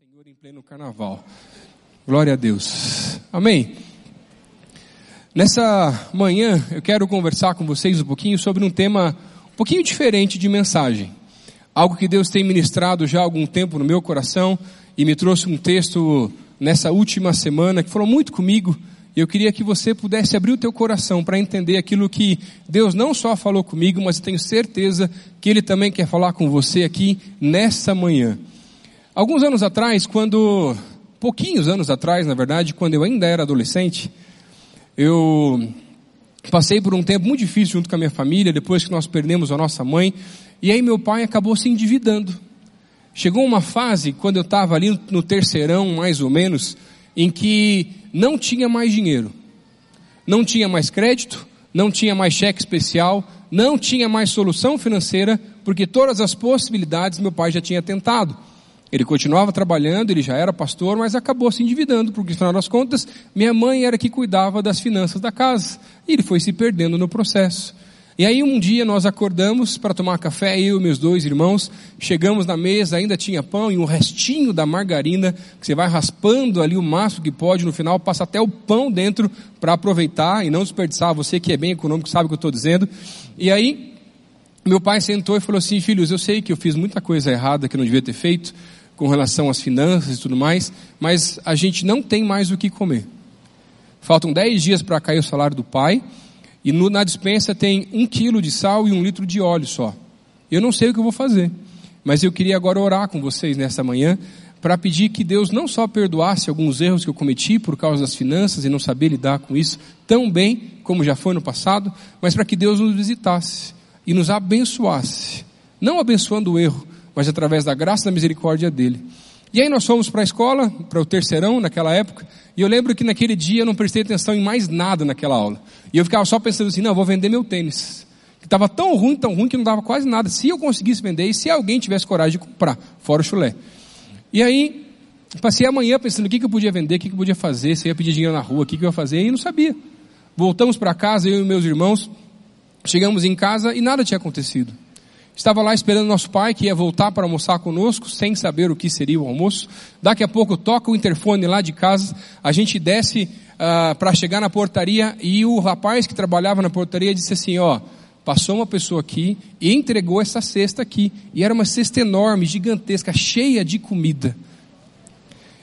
Senhor em pleno carnaval. Glória a Deus. Amém. Nessa manhã eu quero conversar com vocês um pouquinho sobre um tema um pouquinho diferente de mensagem. Algo que Deus tem ministrado já há algum tempo no meu coração e me trouxe um texto nessa última semana que falou muito comigo. E eu queria que você pudesse abrir o teu coração para entender aquilo que Deus não só falou comigo, mas eu tenho certeza que Ele também quer falar com você aqui nessa manhã. Alguns anos atrás, quando, pouquinhos anos atrás, na verdade, quando eu ainda era adolescente, eu passei por um tempo muito difícil junto com a minha família, depois que nós perdemos a nossa mãe, e aí meu pai acabou se endividando. Chegou uma fase, quando eu estava ali no terceirão, mais ou menos, em que não tinha mais dinheiro, não tinha mais crédito, não tinha mais cheque especial, não tinha mais solução financeira, porque todas as possibilidades meu pai já tinha tentado. Ele continuava trabalhando, ele já era pastor, mas acabou se endividando, porque, afinal das contas, minha mãe era que cuidava das finanças da casa. E ele foi se perdendo no processo. E aí um dia nós acordamos para tomar café, eu e meus dois irmãos, chegamos na mesa, ainda tinha pão e um restinho da margarina, que você vai raspando ali o máximo que pode, no final passa até o pão dentro para aproveitar e não desperdiçar, você que é bem econômico sabe o que eu estou dizendo. E aí, meu pai sentou e falou assim, filhos, eu sei que eu fiz muita coisa errada que eu não devia ter feito, com relação às finanças e tudo mais, mas a gente não tem mais o que comer. Faltam 10 dias para cair o salário do pai, e no, na dispensa tem um quilo de sal e um litro de óleo só. Eu não sei o que eu vou fazer, mas eu queria agora orar com vocês nessa manhã, para pedir que Deus não só perdoasse alguns erros que eu cometi por causa das finanças e não saber lidar com isso tão bem como já foi no passado, mas para que Deus nos visitasse e nos abençoasse. Não abençoando o erro, mas através da graça e da misericórdia dele. E aí nós fomos para a escola, para o terceirão naquela época, e eu lembro que naquele dia eu não prestei atenção em mais nada naquela aula. E eu ficava só pensando assim, não, vou vender meu tênis. Que estava tão ruim, tão ruim, que não dava quase nada. Se eu conseguisse vender e se alguém tivesse coragem de comprar, fora o chulé. E aí, passei a manhã pensando o que, que eu podia vender, o que, que eu podia fazer, se eu ia pedir dinheiro na rua, o que, que eu ia fazer, e não sabia. Voltamos para casa, eu e meus irmãos, chegamos em casa e nada tinha acontecido. Estava lá esperando nosso pai, que ia voltar para almoçar conosco, sem saber o que seria o almoço. Daqui a pouco toca o interfone lá de casa, a gente desce uh, para chegar na portaria e o rapaz que trabalhava na portaria disse assim, ó, passou uma pessoa aqui e entregou essa cesta aqui. E era uma cesta enorme, gigantesca, cheia de comida.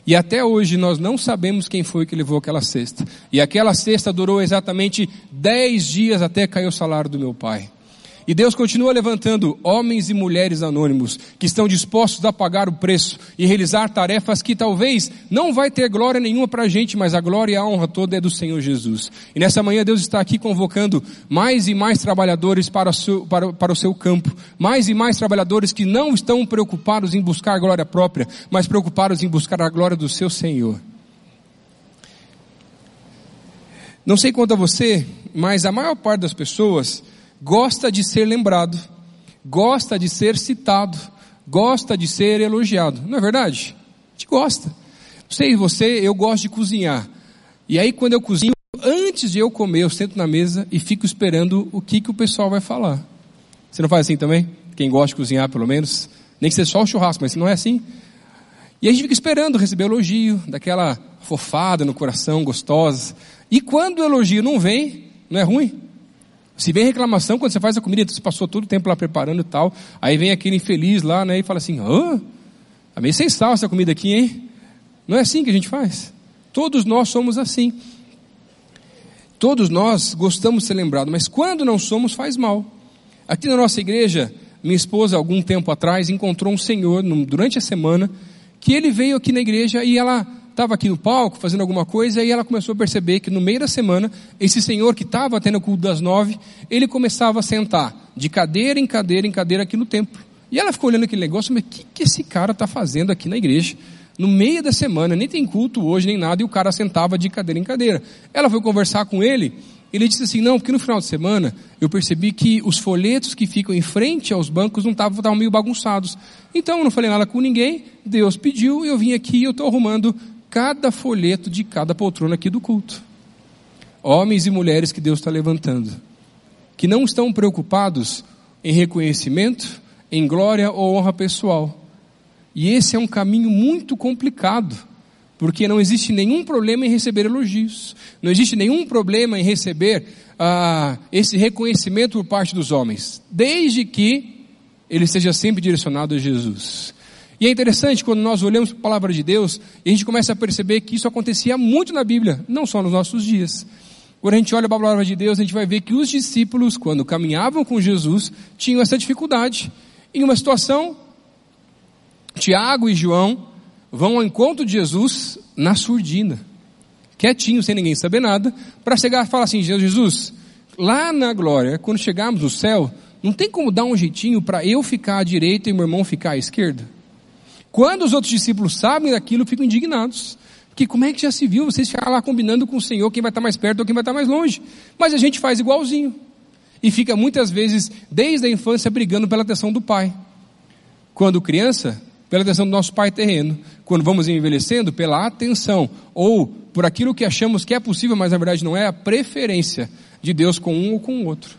E até hoje nós não sabemos quem foi que levou aquela cesta. E aquela cesta durou exatamente dez dias até cair o salário do meu pai. E Deus continua levantando homens e mulheres anônimos que estão dispostos a pagar o preço e realizar tarefas que talvez não vai ter glória nenhuma para a gente, mas a glória e a honra toda é do Senhor Jesus. E nessa manhã Deus está aqui convocando mais e mais trabalhadores para o seu, para, para o seu campo, mais e mais trabalhadores que não estão preocupados em buscar a glória própria, mas preocupados em buscar a glória do seu Senhor. Não sei quanto a você, mas a maior parte das pessoas gosta de ser lembrado, gosta de ser citado, gosta de ser elogiado. Não é verdade? A gente gosta. Não sei você, eu gosto de cozinhar. E aí quando eu cozinho, antes de eu comer, eu sento na mesa e fico esperando o que, que o pessoal vai falar. Você não faz assim também? Quem gosta de cozinhar, pelo menos. Nem que seja só o churrasco, mas não é assim. E a gente fica esperando receber elogio, daquela fofada no coração, gostosa. E quando o elogio não vem, não é ruim? Se vem reclamação, quando você faz a comida, você passou todo o tempo lá preparando e tal, aí vem aquele infeliz lá, né, e fala assim, ah, tá meio sem sal essa comida aqui, hein? Não é assim que a gente faz. Todos nós somos assim. Todos nós gostamos de ser lembrados, mas quando não somos, faz mal. Aqui na nossa igreja, minha esposa, algum tempo atrás, encontrou um senhor, durante a semana, que ele veio aqui na igreja e ela estava aqui no palco fazendo alguma coisa e ela começou a perceber que no meio da semana, esse senhor que estava tendo o culto das nove, ele começava a sentar de cadeira em cadeira em cadeira aqui no templo. E ela ficou olhando aquele negócio, mas o que, que esse cara está fazendo aqui na igreja? No meio da semana, nem tem culto hoje nem nada, e o cara sentava de cadeira em cadeira. Ela foi conversar com ele, ele disse assim, não, porque no final de semana eu percebi que os folhetos que ficam em frente aos bancos não estavam, estavam meio bagunçados. Então eu não falei nada com ninguém, Deus pediu, eu vim aqui e eu estou arrumando cada folheto de cada poltrona aqui do culto. Homens e mulheres que Deus está levantando, que não estão preocupados em reconhecimento, em glória ou honra pessoal, E esse é um caminho muito complicado, porque não existe nenhum problema em receber elogios, não existe nenhum problema em receber ah, esse reconhecimento por parte dos homens, desde que ele seja sempre direcionado a Jesus. E é interessante quando nós olhamos para a palavra de Deus e a gente começa a perceber que isso acontecia muito na Bíblia, não só nos nossos dias. Quando a gente olha para a palavra de Deus, a gente vai ver que os discípulos, quando caminhavam com Jesus, tinham essa dificuldade. Em uma situação, Tiago e João vão ao encontro de Jesus na surdina, quietinho, sem ninguém saber nada, para chegar e falar assim: Jesus, lá na glória, quando chegarmos no céu, não tem como dar um jeitinho para eu ficar à direita e meu irmão ficar à esquerda? Quando os outros discípulos sabem daquilo, ficam indignados. Porque como é que já se viu vocês ficar lá combinando com o Senhor quem vai estar mais perto ou quem vai estar mais longe? Mas a gente faz igualzinho. E fica muitas vezes, desde a infância, brigando pela atenção do pai. Quando criança, pela atenção do nosso pai terreno. Quando vamos envelhecendo, pela atenção. Ou por aquilo que achamos que é possível, mas na verdade não é, a preferência de Deus com um ou com o outro.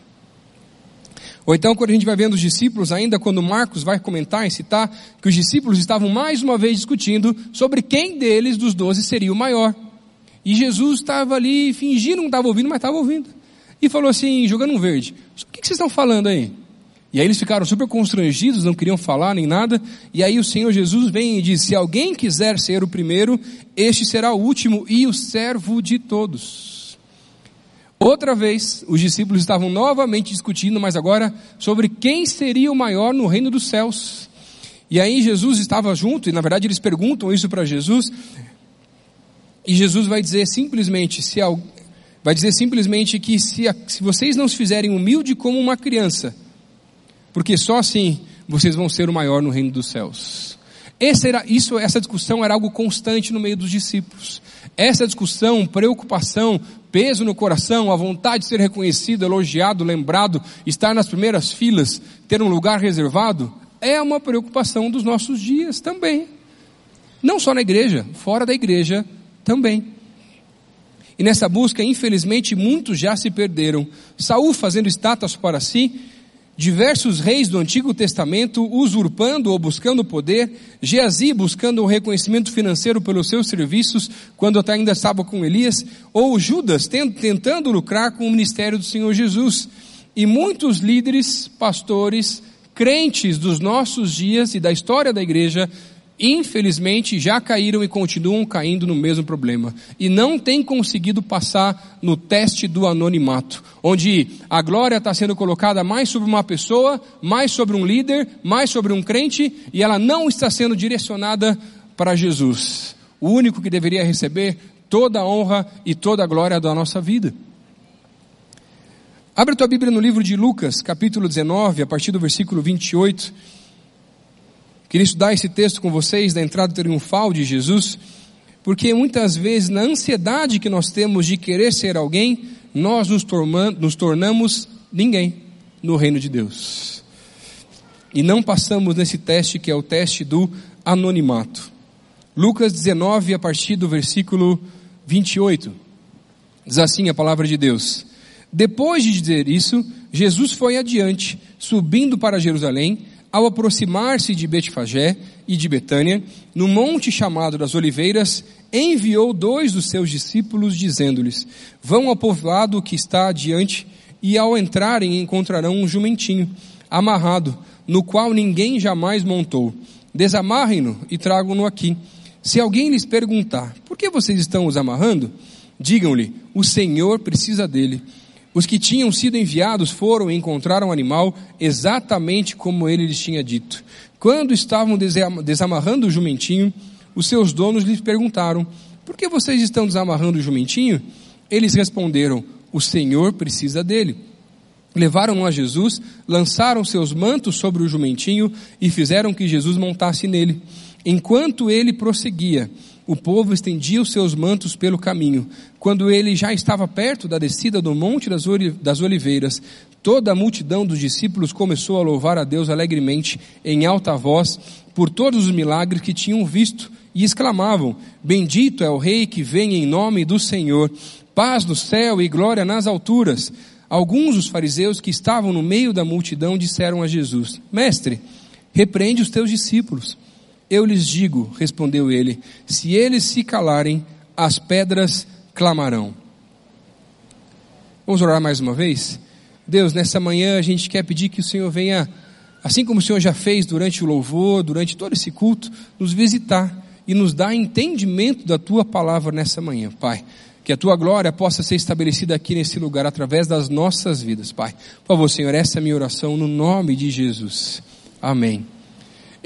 Ou então, quando a gente vai vendo os discípulos, ainda quando Marcos vai comentar e citar que os discípulos estavam mais uma vez discutindo sobre quem deles dos doze seria o maior. E Jesus estava ali fingindo que não estava ouvindo, mas estava ouvindo. E falou assim, jogando um verde: O que, que vocês estão falando aí? E aí eles ficaram super constrangidos, não queriam falar nem nada. E aí o Senhor Jesus vem e diz: Se alguém quiser ser o primeiro, este será o último e o servo de todos. Outra vez, os discípulos estavam novamente discutindo, mas agora sobre quem seria o maior no reino dos céus. E aí Jesus estava junto, e na verdade eles perguntam isso para Jesus, e Jesus vai dizer simplesmente, se vai dizer simplesmente que se, se vocês não se fizerem humilde como uma criança, porque só assim vocês vão ser o maior no reino dos céus. Era, isso, essa discussão era algo constante no meio dos discípulos. Essa discussão, preocupação, peso no coração, a vontade de ser reconhecido, elogiado, lembrado, estar nas primeiras filas, ter um lugar reservado, é uma preocupação dos nossos dias também. Não só na igreja, fora da igreja também. E nessa busca, infelizmente, muitos já se perderam. Saul fazendo estátuas para si, diversos reis do Antigo Testamento usurpando ou buscando poder, Geazi buscando um reconhecimento financeiro pelos seus serviços, quando ainda estava com Elias, ou Judas tentando lucrar com o ministério do Senhor Jesus. E muitos líderes, pastores, crentes dos nossos dias e da história da igreja infelizmente já caíram e continuam caindo no mesmo problema. E não têm conseguido passar no teste do anonimato, onde a glória está sendo colocada mais sobre uma pessoa, mais sobre um líder, mais sobre um crente, e ela não está sendo direcionada para Jesus, o único que deveria receber toda a honra e toda a glória da nossa vida. Abre tua Bíblia no livro de Lucas, capítulo 19, a partir do versículo 28. Queria estudar esse texto com vocês da entrada triunfal de Jesus, porque muitas vezes na ansiedade que nós temos de querer ser alguém, nós nos, nos tornamos ninguém no reino de Deus. E não passamos nesse teste que é o teste do anonimato. Lucas 19, a partir do versículo 28. Diz assim a palavra de Deus. Depois de dizer isso, Jesus foi adiante, subindo para Jerusalém, ao aproximar-se de Betfagé e de Betânia, no monte chamado das Oliveiras, enviou dois dos seus discípulos, dizendo-lhes: Vão ao povoado que está adiante, e ao entrarem encontrarão um jumentinho, amarrado, no qual ninguém jamais montou. Desamarrem-no e tragam-no aqui. Se alguém lhes perguntar, por que vocês estão os amarrando? Digam-lhe, o Senhor precisa dele os que tinham sido enviados foram e encontraram o animal exatamente como ele lhes tinha dito. Quando estavam desamarrando o jumentinho, os seus donos lhes perguntaram: Por que vocês estão desamarrando o jumentinho? Eles responderam: O Senhor precisa dele. Levaram-no a Jesus, lançaram seus mantos sobre o jumentinho e fizeram que Jesus montasse nele. Enquanto ele prosseguia, o povo estendia os seus mantos pelo caminho. Quando ele já estava perto da descida do Monte das Oliveiras, toda a multidão dos discípulos começou a louvar a Deus alegremente, em alta voz, por todos os milagres que tinham visto, e exclamavam: Bendito é o Rei que vem em nome do Senhor, paz no céu e glória nas alturas. Alguns dos fariseus que estavam no meio da multidão disseram a Jesus: Mestre, repreende os teus discípulos. Eu lhes digo, respondeu ele, se eles se calarem, as pedras clamarão. Vamos orar mais uma vez? Deus, nessa manhã a gente quer pedir que o Senhor venha, assim como o Senhor já fez durante o louvor, durante todo esse culto, nos visitar e nos dar entendimento da tua palavra nessa manhã, Pai. Que a tua glória possa ser estabelecida aqui nesse lugar através das nossas vidas, Pai. Por favor, Senhor, essa é a minha oração no nome de Jesus. Amém.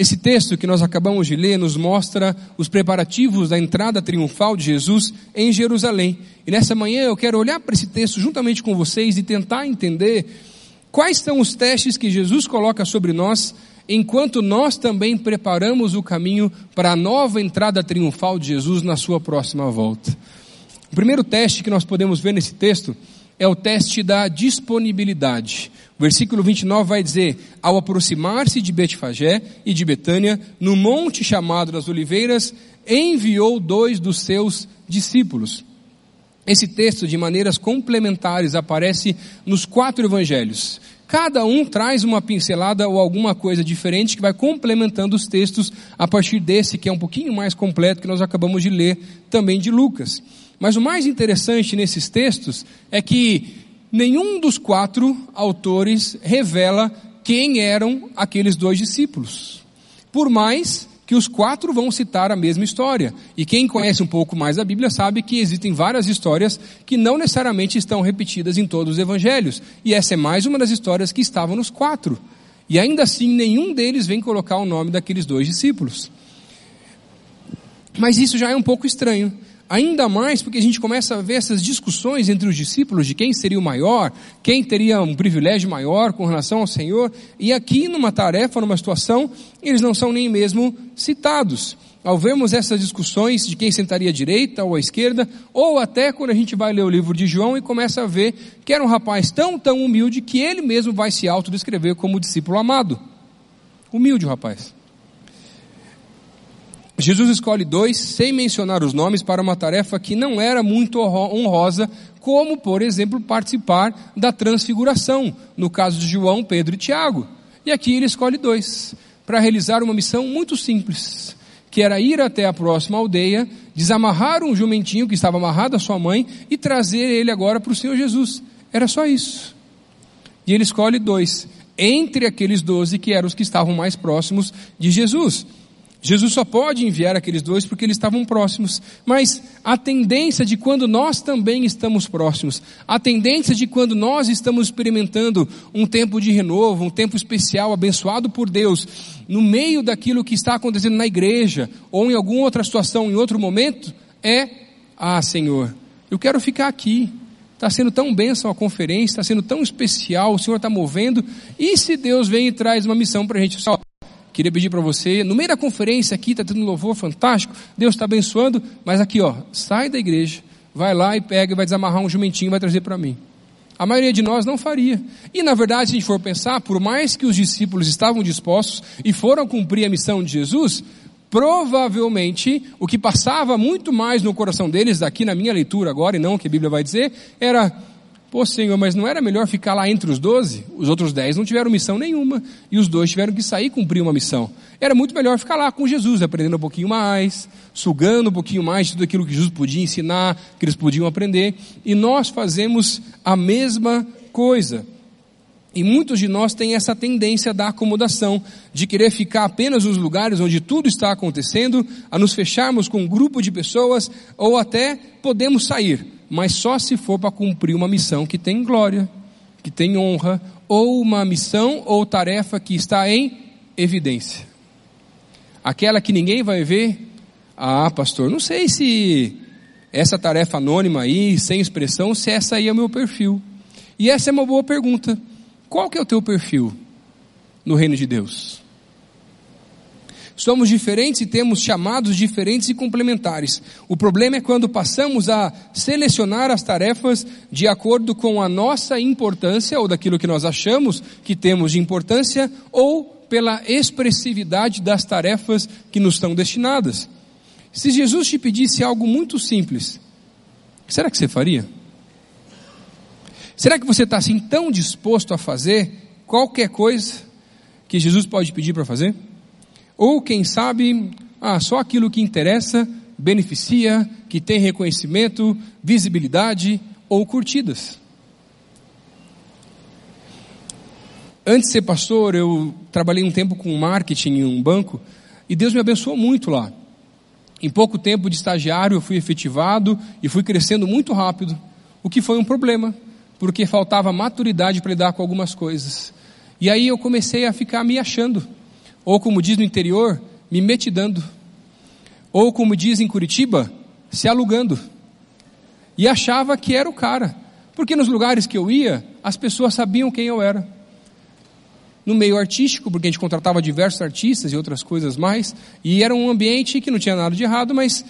Esse texto que nós acabamos de ler nos mostra os preparativos da entrada triunfal de Jesus em Jerusalém. E nessa manhã eu quero olhar para esse texto juntamente com vocês e tentar entender quais são os testes que Jesus coloca sobre nós enquanto nós também preparamos o caminho para a nova entrada triunfal de Jesus na sua próxima volta. O primeiro teste que nós podemos ver nesse texto é o teste da disponibilidade. Versículo 29 vai dizer: Ao aproximar-se de Betfagé e de Betânia, no monte chamado das Oliveiras, enviou dois dos seus discípulos. Esse texto, de maneiras complementares, aparece nos quatro evangelhos. Cada um traz uma pincelada ou alguma coisa diferente que vai complementando os textos a partir desse que é um pouquinho mais completo que nós acabamos de ler também de Lucas. Mas o mais interessante nesses textos é que nenhum dos quatro autores revela quem eram aqueles dois discípulos. Por mais que os quatro vão citar a mesma história. E quem conhece um pouco mais a Bíblia sabe que existem várias histórias que não necessariamente estão repetidas em todos os evangelhos. E essa é mais uma das histórias que estavam nos quatro. E ainda assim, nenhum deles vem colocar o nome daqueles dois discípulos. Mas isso já é um pouco estranho. Ainda mais porque a gente começa a ver essas discussões entre os discípulos de quem seria o maior, quem teria um privilégio maior com relação ao Senhor, e aqui numa tarefa, numa situação, eles não são nem mesmo citados. Ao vermos essas discussões de quem sentaria à direita ou à esquerda, ou até quando a gente vai ler o livro de João e começa a ver que era um rapaz tão, tão humilde que ele mesmo vai se autodescrever como discípulo amado. Humilde o rapaz. Jesus escolhe dois, sem mencionar os nomes, para uma tarefa que não era muito honrosa, como, por exemplo, participar da transfiguração, no caso de João, Pedro e Tiago. E aqui ele escolhe dois, para realizar uma missão muito simples, que era ir até a próxima aldeia, desamarrar um jumentinho que estava amarrado à sua mãe e trazer ele agora para o Senhor Jesus. Era só isso. E ele escolhe dois, entre aqueles doze que eram os que estavam mais próximos de Jesus. Jesus só pode enviar aqueles dois porque eles estavam próximos. Mas a tendência de quando nós também estamos próximos, a tendência de quando nós estamos experimentando um tempo de renovo, um tempo especial, abençoado por Deus, no meio daquilo que está acontecendo na igreja, ou em alguma outra situação, em outro momento, é: Ah, Senhor, eu quero ficar aqui. Está sendo tão bênção a conferência, está sendo tão especial, o Senhor está movendo. E se Deus vem e traz uma missão para a gente? Queria pedir para você, no meio da conferência aqui, está tendo um louvor fantástico, Deus está abençoando, mas aqui, ó, sai da igreja, vai lá e pega vai desamarrar um jumentinho e vai trazer para mim. A maioria de nós não faria. E na verdade, se a gente for pensar, por mais que os discípulos estavam dispostos e foram cumprir a missão de Jesus, provavelmente o que passava muito mais no coração deles, daqui na minha leitura agora, e não o que a Bíblia vai dizer, era Pô, Senhor, mas não era melhor ficar lá entre os doze? Os outros dez não tiveram missão nenhuma. E os dois tiveram que sair e cumprir uma missão. Era muito melhor ficar lá com Jesus, aprendendo um pouquinho mais, sugando um pouquinho mais de tudo aquilo que Jesus podia ensinar, que eles podiam aprender. E nós fazemos a mesma coisa. E muitos de nós têm essa tendência da acomodação, de querer ficar apenas nos lugares onde tudo está acontecendo, a nos fecharmos com um grupo de pessoas, ou até podemos sair mas só se for para cumprir uma missão que tem glória, que tem honra, ou uma missão ou tarefa que está em evidência. Aquela que ninguém vai ver, ah, pastor, não sei se essa tarefa anônima aí, sem expressão, se essa aí é o meu perfil. E essa é uma boa pergunta. Qual que é o teu perfil no reino de Deus? Somos diferentes e temos chamados diferentes e complementares. O problema é quando passamos a selecionar as tarefas de acordo com a nossa importância, ou daquilo que nós achamos que temos de importância, ou pela expressividade das tarefas que nos estão destinadas. Se Jesus te pedisse algo muito simples, será que você faria? Será que você está assim tão disposto a fazer qualquer coisa que Jesus pode pedir para fazer? Ou quem sabe, ah, só aquilo que interessa, beneficia, que tem reconhecimento, visibilidade ou curtidas. Antes de ser pastor, eu trabalhei um tempo com marketing em um banco e Deus me abençoou muito lá. Em pouco tempo de estagiário, eu fui efetivado e fui crescendo muito rápido, o que foi um problema, porque faltava maturidade para lidar com algumas coisas. E aí eu comecei a ficar me achando, ou como diz no interior, me metidando, ou como diz em Curitiba, se alugando. E achava que era o cara, porque nos lugares que eu ia, as pessoas sabiam quem eu era no meio artístico, porque a gente contratava diversos artistas e outras coisas mais, e era um ambiente que não tinha nada de errado, mas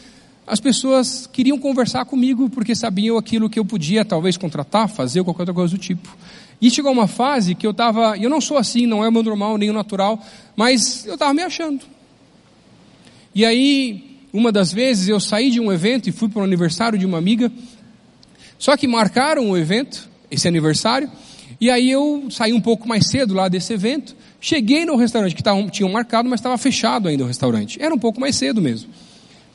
as pessoas queriam conversar comigo porque sabiam aquilo que eu podia talvez contratar, fazer ou qualquer outra coisa do tipo. E chegou uma fase que eu estava, eu não sou assim, não é meu normal nem o natural, mas eu estava me achando. E aí, uma das vezes eu saí de um evento e fui para o aniversário de uma amiga, só que marcaram o evento, esse aniversário, e aí eu saí um pouco mais cedo lá desse evento, cheguei no restaurante que tavam, tinham marcado, mas estava fechado ainda o restaurante. Era um pouco mais cedo mesmo.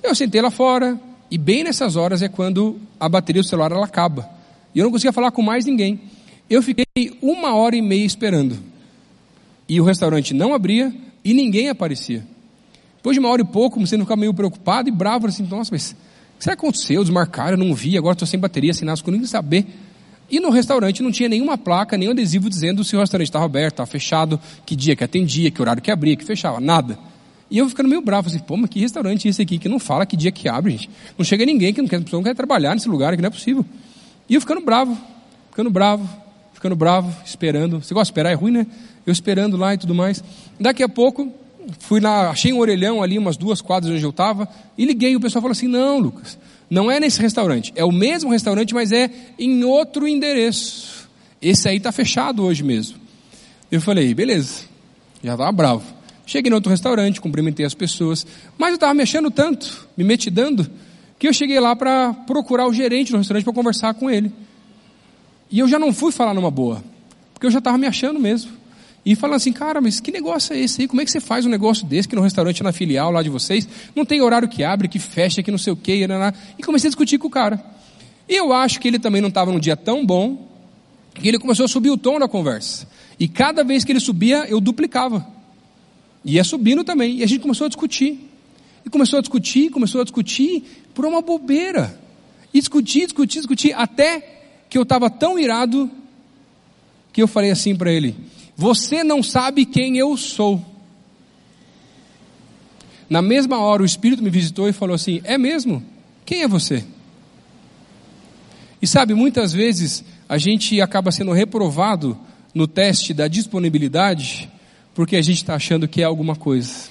Eu sentei lá fora, e bem nessas horas é quando a bateria do celular ela acaba. E eu não conseguia falar com mais ninguém. Eu fiquei uma hora e meia esperando. E o restaurante não abria e ninguém aparecia. Depois de uma hora e pouco, comecei a ficar meio preocupado e bravo, assim, nossa, mas o que será que aconteceu? Desmarcaram, eu não vi, agora estou sem bateria, sem nada, ninguém saber. E no restaurante não tinha nenhuma placa, nenhum adesivo dizendo se o restaurante estava aberto, estava fechado, que dia que atendia, que horário que abria, que fechava, nada. E eu ficando meio bravo, assim, pô, mas que restaurante é esse aqui que não fala que dia que abre, gente? Não chega ninguém que não quer, não quer trabalhar nesse lugar, que não é possível. E eu ficando bravo, ficando bravo, ficando bravo, esperando. Você gosta de esperar? É ruim, né? Eu esperando lá e tudo mais. Daqui a pouco, fui lá, achei um orelhão ali, umas duas quadras onde eu estava, e liguei, o pessoal falou assim, não, Lucas, não é nesse restaurante, é o mesmo restaurante, mas é em outro endereço. Esse aí está fechado hoje mesmo. Eu falei, beleza, já estava bravo. Cheguei no outro restaurante, cumprimentei as pessoas, mas eu estava me achando tanto, me metidando, que eu cheguei lá para procurar o gerente do restaurante para conversar com ele. E eu já não fui falar numa boa, porque eu já estava me achando mesmo. E falando assim, cara, mas que negócio é esse aí? Como é que você faz um negócio desse que no restaurante na filial lá de vocês não tem horário que abre, que fecha, que não sei o quê, e comecei a discutir com o cara. E eu acho que ele também não estava num dia tão bom, que ele começou a subir o tom da conversa. E cada vez que ele subia, eu duplicava. E ia subindo também. E a gente começou a discutir. E começou a discutir, começou a discutir por uma bobeira. E discutir, discutir, discutir, até que eu estava tão irado que eu falei assim para ele: você não sabe quem eu sou. Na mesma hora o Espírito me visitou e falou assim: É mesmo? Quem é você? E sabe, muitas vezes a gente acaba sendo reprovado no teste da disponibilidade porque a gente está achando que é alguma coisa,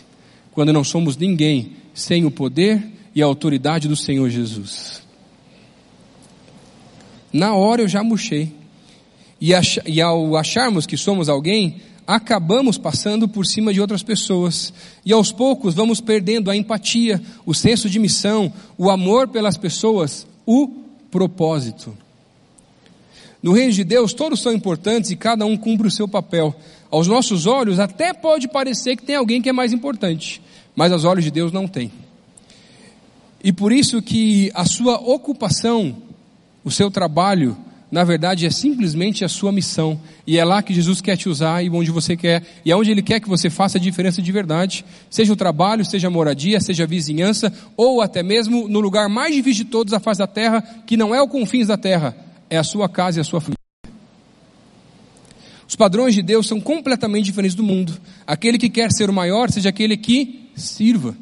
quando não somos ninguém sem o poder e a autoridade do Senhor Jesus. Na hora eu já murchei. E, ach, e ao acharmos que somos alguém, acabamos passando por cima de outras pessoas. E aos poucos vamos perdendo a empatia, o senso de missão, o amor pelas pessoas, o propósito. No reino de Deus, todos são importantes e cada um cumpre o seu papel. Aos nossos olhos, até pode parecer que tem alguém que é mais importante, mas aos olhos de Deus não tem. E por isso que a sua ocupação, o seu trabalho, na verdade é simplesmente a sua missão. E é lá que Jesus quer te usar e onde você quer, e é onde Ele quer que você faça a diferença de verdade. Seja o trabalho, seja a moradia, seja a vizinhança, ou até mesmo no lugar mais difícil de todos, a face da terra, que não é o confins da terra, é a sua casa e a sua família. Os padrões de Deus são completamente diferentes do mundo. Aquele que quer ser o maior, seja aquele que sirva.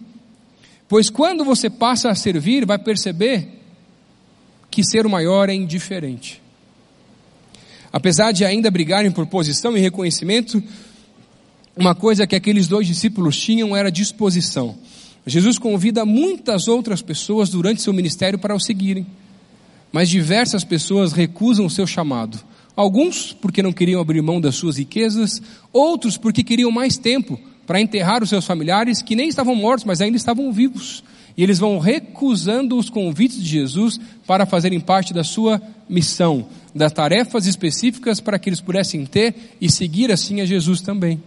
Pois quando você passa a servir, vai perceber que ser o maior é indiferente. Apesar de ainda brigarem por posição e reconhecimento, uma coisa que aqueles dois discípulos tinham era disposição. Jesus convida muitas outras pessoas durante seu ministério para o seguirem, mas diversas pessoas recusam o seu chamado. Alguns porque não queriam abrir mão das suas riquezas, outros porque queriam mais tempo para enterrar os seus familiares que nem estavam mortos, mas ainda estavam vivos. E eles vão recusando os convites de Jesus para fazerem parte da sua missão, das tarefas específicas para que eles pudessem ter e seguir assim a Jesus também.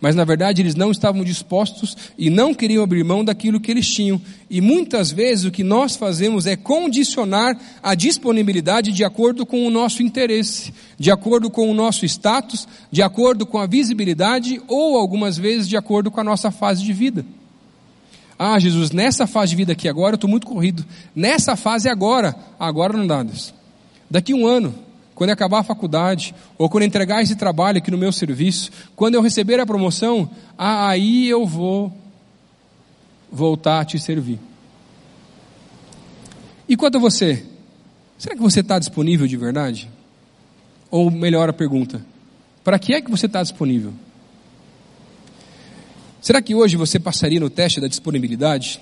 mas na verdade eles não estavam dispostos e não queriam abrir mão daquilo que eles tinham. E muitas vezes o que nós fazemos é condicionar a disponibilidade de acordo com o nosso interesse, de acordo com o nosso status, de acordo com a visibilidade ou algumas vezes de acordo com a nossa fase de vida. Ah, Jesus, nessa fase de vida aqui agora eu estou muito corrido. Nessa fase agora, agora não dá, Deus. Daqui um ano, quando acabar a faculdade, ou quando entregar esse trabalho aqui no meu serviço, quando eu receber a promoção, aí eu vou voltar a te servir. E quanto a você? Será que você está disponível de verdade? Ou melhor a pergunta, para que é que você está disponível? Será que hoje você passaria no teste da disponibilidade?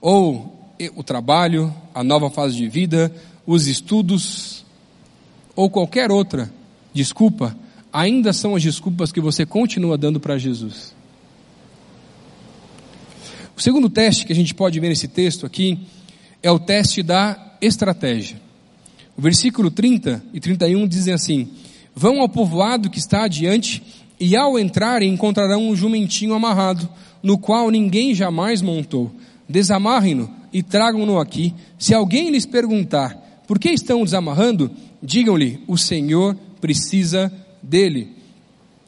Ou o trabalho, a nova fase de vida, os estudos, ou qualquer outra desculpa, ainda são as desculpas que você continua dando para Jesus. O segundo teste que a gente pode ver nesse texto aqui é o teste da estratégia. O versículo 30 e 31 dizem assim: Vão ao povoado que está adiante, e ao entrarem encontrarão um jumentinho amarrado, no qual ninguém jamais montou. Desamarrem-no e tragam-no aqui. Se alguém lhes perguntar por que estão desamarrando, digam-lhe: o Senhor precisa dele.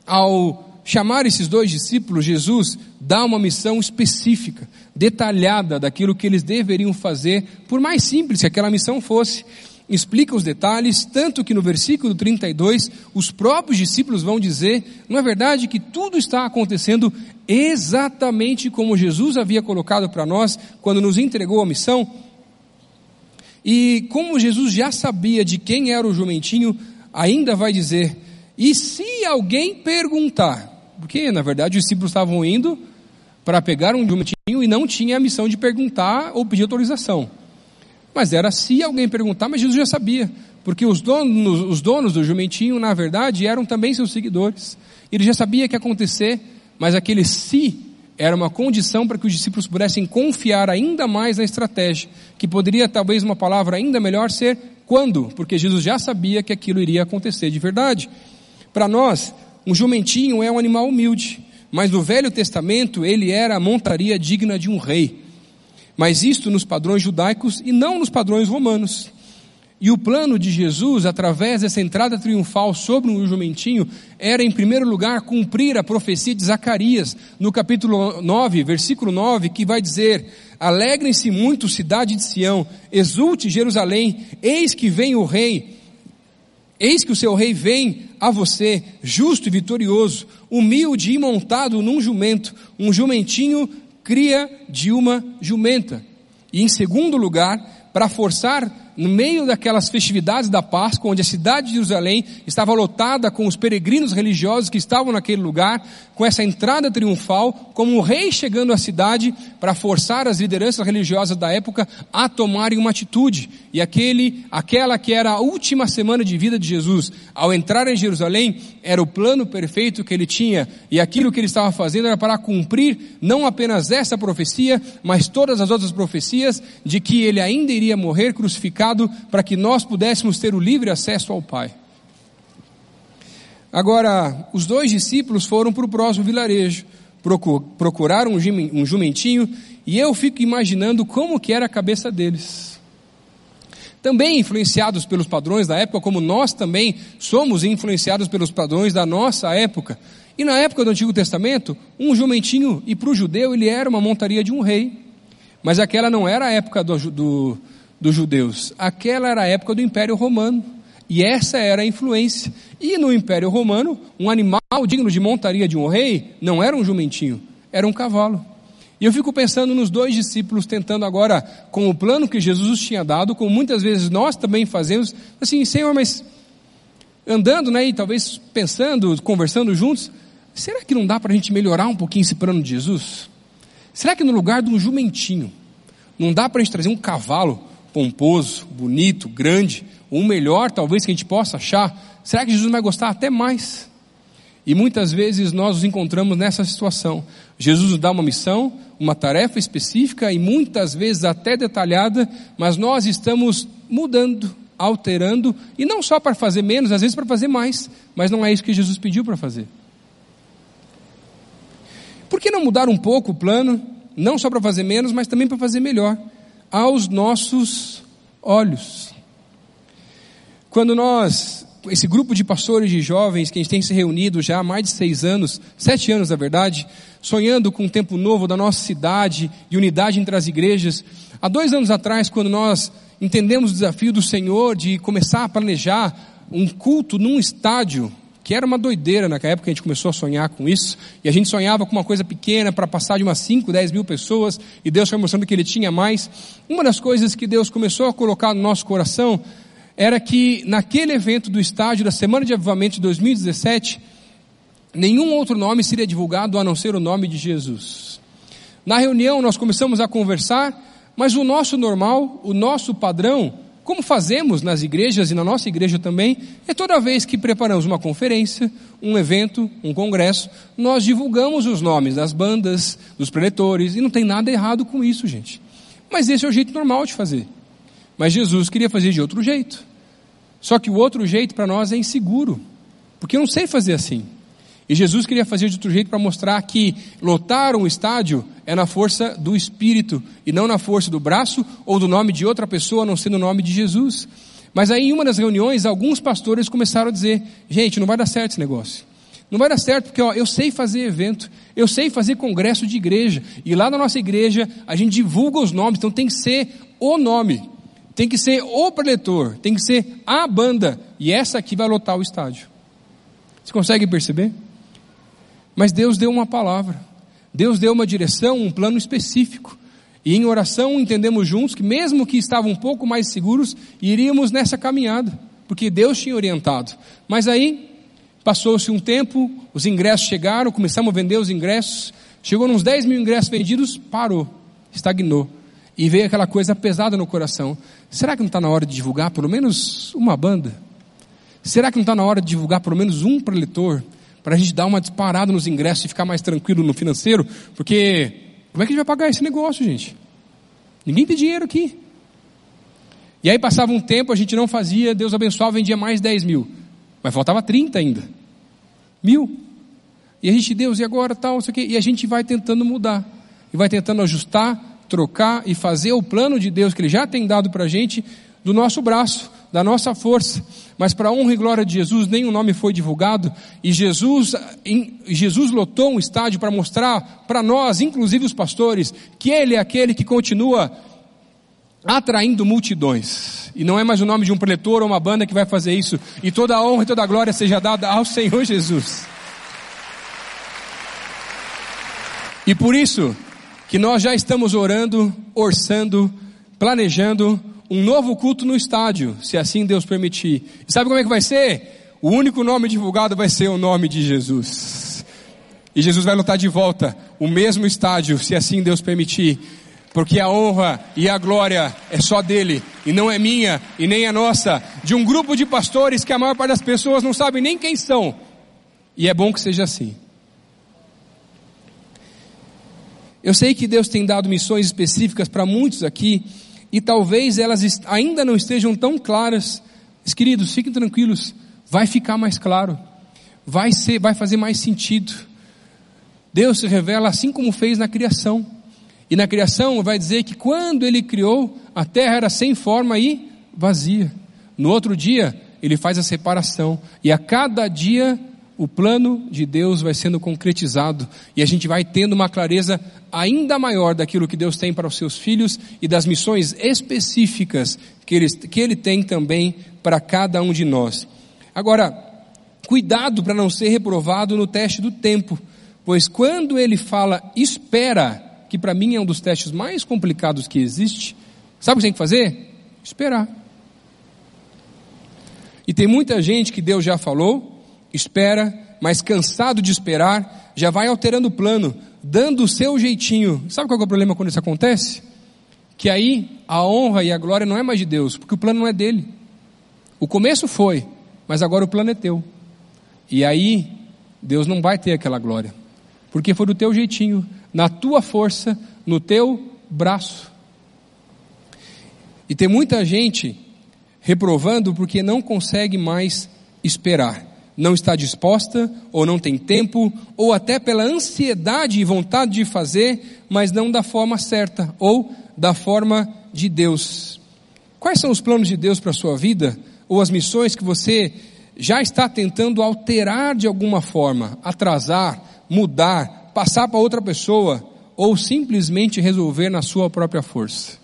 Ao chamar esses dois discípulos, Jesus dá uma missão específica, detalhada daquilo que eles deveriam fazer, por mais simples que aquela missão fosse. Explica os detalhes, tanto que no versículo 32, os próprios discípulos vão dizer: não é verdade que tudo está acontecendo exatamente como Jesus havia colocado para nós quando nos entregou a missão? E como Jesus já sabia de quem era o jumentinho, ainda vai dizer: e se alguém perguntar? Porque na verdade os discípulos estavam indo para pegar um jumentinho e não tinha a missão de perguntar ou pedir autorização. Mas era se alguém perguntar, mas Jesus já sabia, porque os donos, os donos do jumentinho, na verdade, eram também seus seguidores. Ele já sabia que ia acontecer, mas aquele se era uma condição para que os discípulos pudessem confiar ainda mais na estratégia, que poderia talvez uma palavra ainda melhor ser quando, porque Jesus já sabia que aquilo iria acontecer de verdade. Para nós, um jumentinho é um animal humilde, mas no Velho Testamento ele era a montaria digna de um rei. Mas isto nos padrões judaicos e não nos padrões romanos. E o plano de Jesus, através dessa entrada triunfal sobre um jumentinho, era, em primeiro lugar, cumprir a profecia de Zacarias, no capítulo 9, versículo 9, que vai dizer: Alegrem-se muito, cidade de Sião, exulte Jerusalém, eis que vem o rei, eis que o seu rei vem a você, justo e vitorioso, humilde e montado num jumento, um jumentinho cria de uma jumenta. E em segundo lugar, para forçar no meio daquelas festividades da Páscoa, onde a cidade de Jerusalém estava lotada com os peregrinos religiosos que estavam naquele lugar, com essa entrada triunfal, como o rei chegando à cidade para forçar as lideranças religiosas da época a tomarem uma atitude. E aquele, aquela que era a última semana de vida de Jesus, ao entrar em Jerusalém, era o plano perfeito que ele tinha, e aquilo que ele estava fazendo era para cumprir não apenas essa profecia, mas todas as outras profecias de que ele ainda iria morrer crucificado para que nós pudéssemos ter o livre acesso ao Pai. Agora, os dois discípulos foram para o próximo vilarejo, procuraram um jumentinho, e eu fico imaginando como que era a cabeça deles. Também influenciados pelos padrões da época, como nós também somos influenciados pelos padrões da nossa época. E na época do Antigo Testamento, um jumentinho, e para o judeu ele era uma montaria de um rei. Mas aquela não era a época do, do, dos judeus. Aquela era a época do Império Romano. E essa era a influência. E no Império Romano, um animal digno de montaria de um rei não era um jumentinho, era um cavalo. E eu fico pensando nos dois discípulos tentando agora, com o plano que Jesus tinha dado, como muitas vezes nós também fazemos, assim, Senhor, mas andando, né, e talvez pensando, conversando juntos, será que não dá para a gente melhorar um pouquinho esse plano de Jesus? Será que no lugar de um jumentinho, não dá para a gente trazer um cavalo pomposo, bonito, grande, ou melhor talvez que a gente possa achar, será que Jesus vai gostar até mais? E muitas vezes nós nos encontramos nessa situação. Jesus nos dá uma missão, uma tarefa específica e muitas vezes até detalhada, mas nós estamos mudando, alterando, e não só para fazer menos, às vezes para fazer mais, mas não é isso que Jesus pediu para fazer. Por que não mudar um pouco o plano, não só para fazer menos, mas também para fazer melhor, aos nossos olhos? Quando nós, esse grupo de pastores de jovens que a gente tem se reunido já há mais de seis anos, sete anos na verdade, sonhando com um tempo novo da nossa cidade e unidade entre as igrejas, há dois anos atrás, quando nós entendemos o desafio do Senhor de começar a planejar um culto num estádio, que era uma doideira naquela época que a gente começou a sonhar com isso, e a gente sonhava com uma coisa pequena para passar de umas 5, 10 mil pessoas, e Deus foi mostrando que Ele tinha mais. Uma das coisas que Deus começou a colocar no nosso coração era que naquele evento do estádio da Semana de Avivamento de 2017, nenhum outro nome seria divulgado a não ser o nome de Jesus. Na reunião nós começamos a conversar, mas o nosso normal, o nosso padrão, como fazemos nas igrejas e na nossa igreja também, é toda vez que preparamos uma conferência, um evento, um congresso, nós divulgamos os nomes das bandas, dos preletores, e não tem nada errado com isso, gente. Mas esse é o jeito normal de fazer. Mas Jesus queria fazer de outro jeito. Só que o outro jeito para nós é inseguro, porque eu não sei fazer assim. E Jesus queria fazer de outro jeito para mostrar que lotar um estádio é na força do Espírito e não na força do braço ou do nome de outra pessoa, a não sendo o nome de Jesus. Mas aí em uma das reuniões, alguns pastores começaram a dizer: gente, não vai dar certo esse negócio. Não vai dar certo porque ó, eu sei fazer evento, eu sei fazer congresso de igreja. E lá na nossa igreja a gente divulga os nomes, então tem que ser o nome, tem que ser o preletor, tem que ser a banda. E essa aqui vai lotar o estádio. Você consegue perceber? Mas Deus deu uma palavra, Deus deu uma direção, um plano específico. E em oração entendemos juntos que, mesmo que estavam um pouco mais seguros, iríamos nessa caminhada, porque Deus tinha orientado. Mas aí, passou-se um tempo, os ingressos chegaram, começamos a vender os ingressos, chegou nos 10 mil ingressos vendidos, parou, estagnou. E veio aquela coisa pesada no coração. Será que não está na hora de divulgar pelo menos uma banda? Será que não está na hora de divulgar pelo menos um preletor? Para a gente dar uma disparada nos ingressos e ficar mais tranquilo no financeiro, porque como é que a gente vai pagar esse negócio, gente? Ninguém tem dinheiro aqui. E aí passava um tempo, a gente não fazia, Deus abençoava, vendia mais 10 mil. Mas faltava 30 ainda. Mil. E a gente, Deus, e agora tal, isso aqui. E a gente vai tentando mudar. E vai tentando ajustar, trocar e fazer o plano de Deus que Ele já tem dado para a gente do nosso braço, da nossa força. Mas para a honra e glória de Jesus, nenhum nome foi divulgado. E Jesus, em, Jesus lotou um estádio para mostrar para nós, inclusive os pastores, que Ele é aquele que continua atraindo multidões. E não é mais o nome de um preletor ou uma banda que vai fazer isso. E toda a honra e toda a glória seja dada ao Senhor Jesus. E por isso que nós já estamos orando, orçando, planejando um novo culto no estádio, se assim Deus permitir. E sabe como é que vai ser? O único nome divulgado vai ser o nome de Jesus. E Jesus vai lutar de volta o mesmo estádio, se assim Deus permitir. Porque a honra e a glória é só dele, e não é minha, e nem é nossa, de um grupo de pastores que a maior parte das pessoas não sabe nem quem são. E é bom que seja assim. Eu sei que Deus tem dado missões específicas para muitos aqui, e talvez elas ainda não estejam tão claras. Mas, queridos, fiquem tranquilos, vai ficar mais claro, vai ser, vai fazer mais sentido. Deus se revela assim como fez na criação. E na criação vai dizer que quando ele criou, a terra era sem forma e vazia. No outro dia, ele faz a separação. E a cada dia o plano de Deus vai sendo concretizado e a gente vai tendo uma clareza ainda maior daquilo que Deus tem para os seus filhos e das missões específicas que ele, que ele tem também para cada um de nós. Agora, cuidado para não ser reprovado no teste do tempo, pois quando ele fala espera, que para mim é um dos testes mais complicados que existe, sabe o que tem que fazer? Esperar. E tem muita gente que Deus já falou, espera, mas cansado de esperar, já vai alterando o plano, dando o seu jeitinho. Sabe qual é o problema quando isso acontece? Que aí a honra e a glória não é mais de Deus, porque o plano não é dele. O começo foi, mas agora o plano é teu. E aí Deus não vai ter aquela glória, porque foi do teu jeitinho, na tua força, no teu braço. E tem muita gente reprovando porque não consegue mais esperar não está disposta, ou não tem tempo, ou até pela ansiedade e vontade de fazer, mas não da forma certa, ou da forma de Deus. Quais são os planos de Deus para a sua vida, ou as missões que você já está tentando alterar de alguma forma, atrasar, mudar, passar para outra pessoa, ou simplesmente resolver na sua própria força?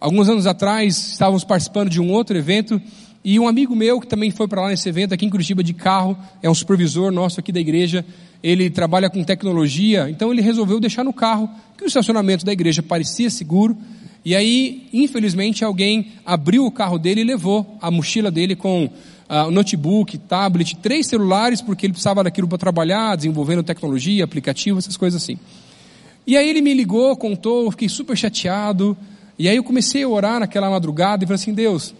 Alguns anos atrás, estávamos participando de um outro evento e um amigo meu que também foi para lá nesse evento aqui em Curitiba de carro, é um supervisor nosso aqui da igreja, ele trabalha com tecnologia, então ele resolveu deixar no carro, que o estacionamento da igreja parecia seguro, e aí, infelizmente, alguém abriu o carro dele e levou a mochila dele com uh, notebook, tablet, três celulares, porque ele precisava daquilo para trabalhar, desenvolvendo tecnologia, aplicativo, essas coisas assim. E aí ele me ligou, contou, fiquei super chateado, e aí eu comecei a orar naquela madrugada e falei assim, Deus,